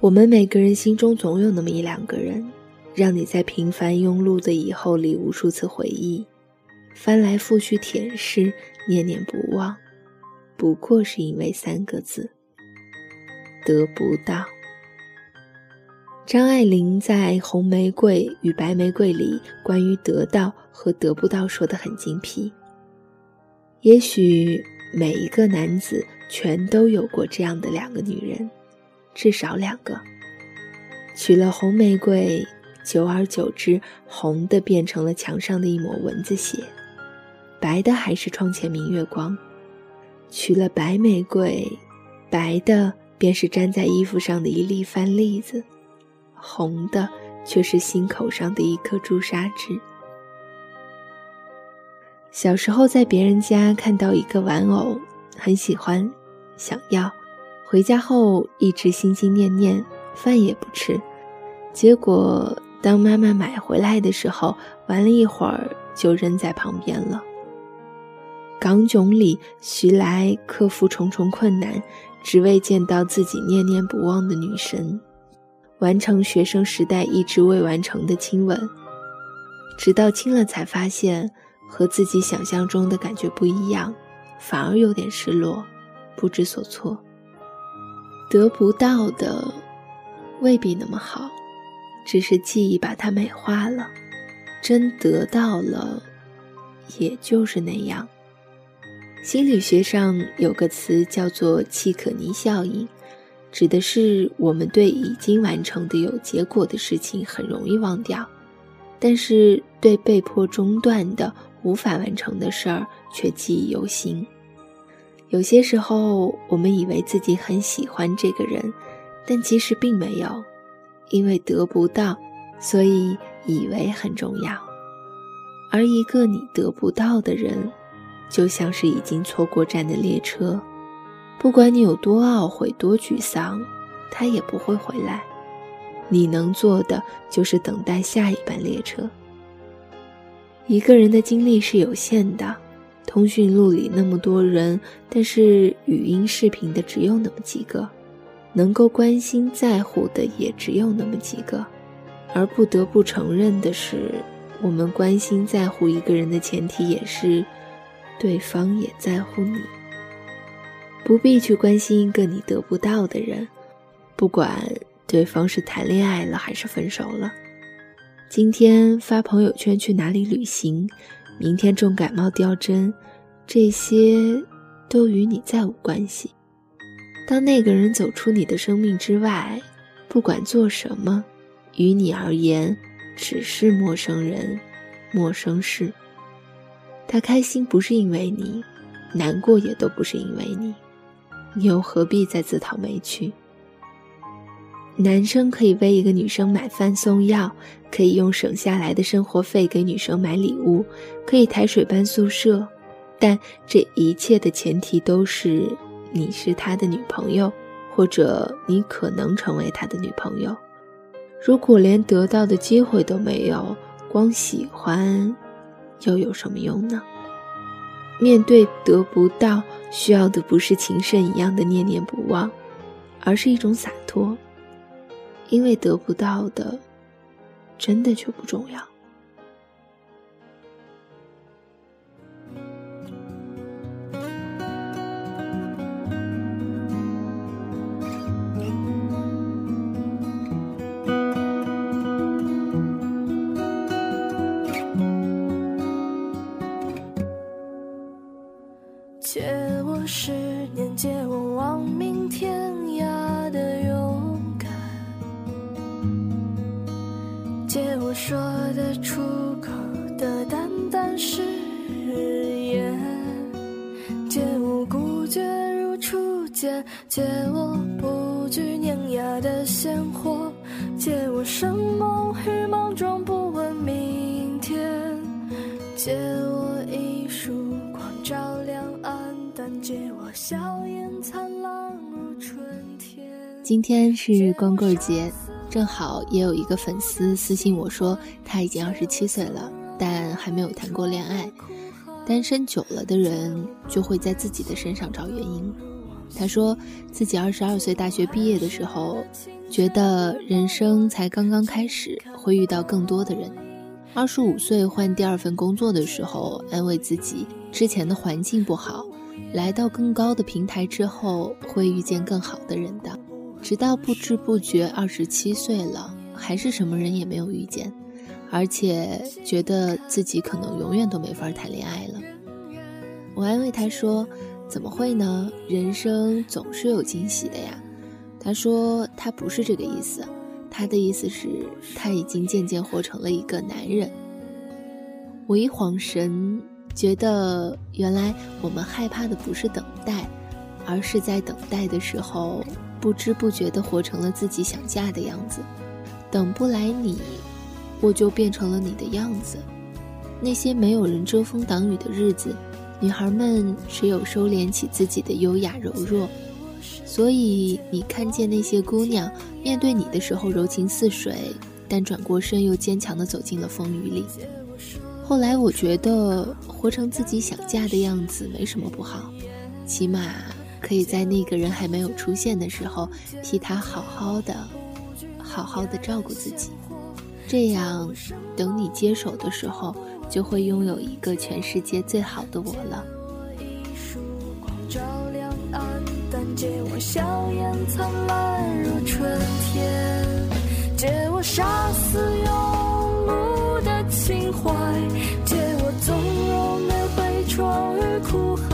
我们每个人心中总有那么一两个人，让你在平凡庸碌的以后里无数次回忆，翻来覆去舔舐，念念不忘，不过是因为三个字：得不到。张爱玲在《红玫瑰与白玫瑰》里关于得到和得不到说得很精辟。也许每一个男子全都有过这样的两个女人。至少两个，娶了红玫瑰，久而久之，红的变成了墙上的一抹蚊子血，白的还是窗前明月光；娶了白玫瑰，白的便是粘在衣服上的一粒番栗子，红的却是心口上的一颗朱砂痣。小时候在别人家看到一个玩偶，很喜欢，想要。回家后一直心心念念，饭也不吃。结果当妈妈买回来的时候，玩了一会儿就扔在旁边了。港囧里，徐来克服重重困难，只为见到自己念念不忘的女神，完成学生时代一直未完成的亲吻。直到亲了才发现，和自己想象中的感觉不一样，反而有点失落，不知所措。得不到的未必那么好，只是记忆把它美化了。真得到了，也就是那样。心理学上有个词叫做“契可尼效应”，指的是我们对已经完成的有结果的事情很容易忘掉，但是对被迫中断的无法完成的事儿却记忆犹新。有些时候，我们以为自己很喜欢这个人，但其实并没有，因为得不到，所以以为很重要。而一个你得不到的人，就像是已经错过站的列车，不管你有多懊悔、多沮丧，他也不会回来。你能做的就是等待下一班列车。一个人的精力是有限的。通讯录里那么多人，但是语音视频的只有那么几个，能够关心在乎的也只有那么几个，而不得不承认的是，我们关心在乎一个人的前提也是，对方也在乎你。不必去关心一个你得不到的人，不管对方是谈恋爱了还是分手了，今天发朋友圈去哪里旅行。明天重感冒吊针，这些都与你再无关系。当那个人走出你的生命之外，不管做什么，于你而言只是陌生人、陌生事。他开心不是因为你，难过也都不是因为你，你又何必再自讨没趣？男生可以为一个女生买饭送药，可以用省下来的生活费给女生买礼物，可以抬水搬宿舍，但这一切的前提都是你是他的女朋友，或者你可能成为他的女朋友。如果连得到的机会都没有，光喜欢又有什么用呢？面对得不到，需要的不是情深一样的念念不忘，而是一种洒脱。因为得不到的，真的就不重要。借我说的出口的淡淡誓言，借我孤绝如初见，借我不惧碾压的鲜活，借我生猛与莽撞，不问明天。借我一束光照亮暗淡，借我笑颜灿烂如春天。今天是光棍节，正好也有一个粉丝私信我说，他已经二十七岁了，但还没有谈过恋爱。单身久了的人就会在自己的身上找原因。他说自己二十二岁大学毕业的时候，觉得人生才刚刚开始，会遇到更多的人。二十五岁换第二份工作的时候，安慰自己之前的环境不好，来到更高的平台之后会遇见更好的人的。直到不知不觉二十七岁了，还是什么人也没有遇见。而且觉得自己可能永远都没法谈恋爱了。我安慰他说：“怎么会呢？人生总是有惊喜的呀。”他说：“他不是这个意思，他的意思是他已经渐渐活成了一个男人。”我一晃神，觉得原来我们害怕的不是等待，而是在等待的时候不知不觉地活成了自己想嫁的样子，等不来你。我就变成了你的样子。那些没有人遮风挡雨的日子，女孩们只有收敛起自己的优雅柔弱。所以你看见那些姑娘面对你的时候柔情似水，但转过身又坚强地走进了风雨里。后来我觉得活成自己想嫁的样子没什么不好，起码可以在那个人还没有出现的时候，替他好好的、好好的照顾自己。这样，等你接手的时候，就会拥有一个全世界最好的我了。借我笑颜灿烂若春天，借我杀死庸碌的情怀，借我纵容的悲怆与哭喊。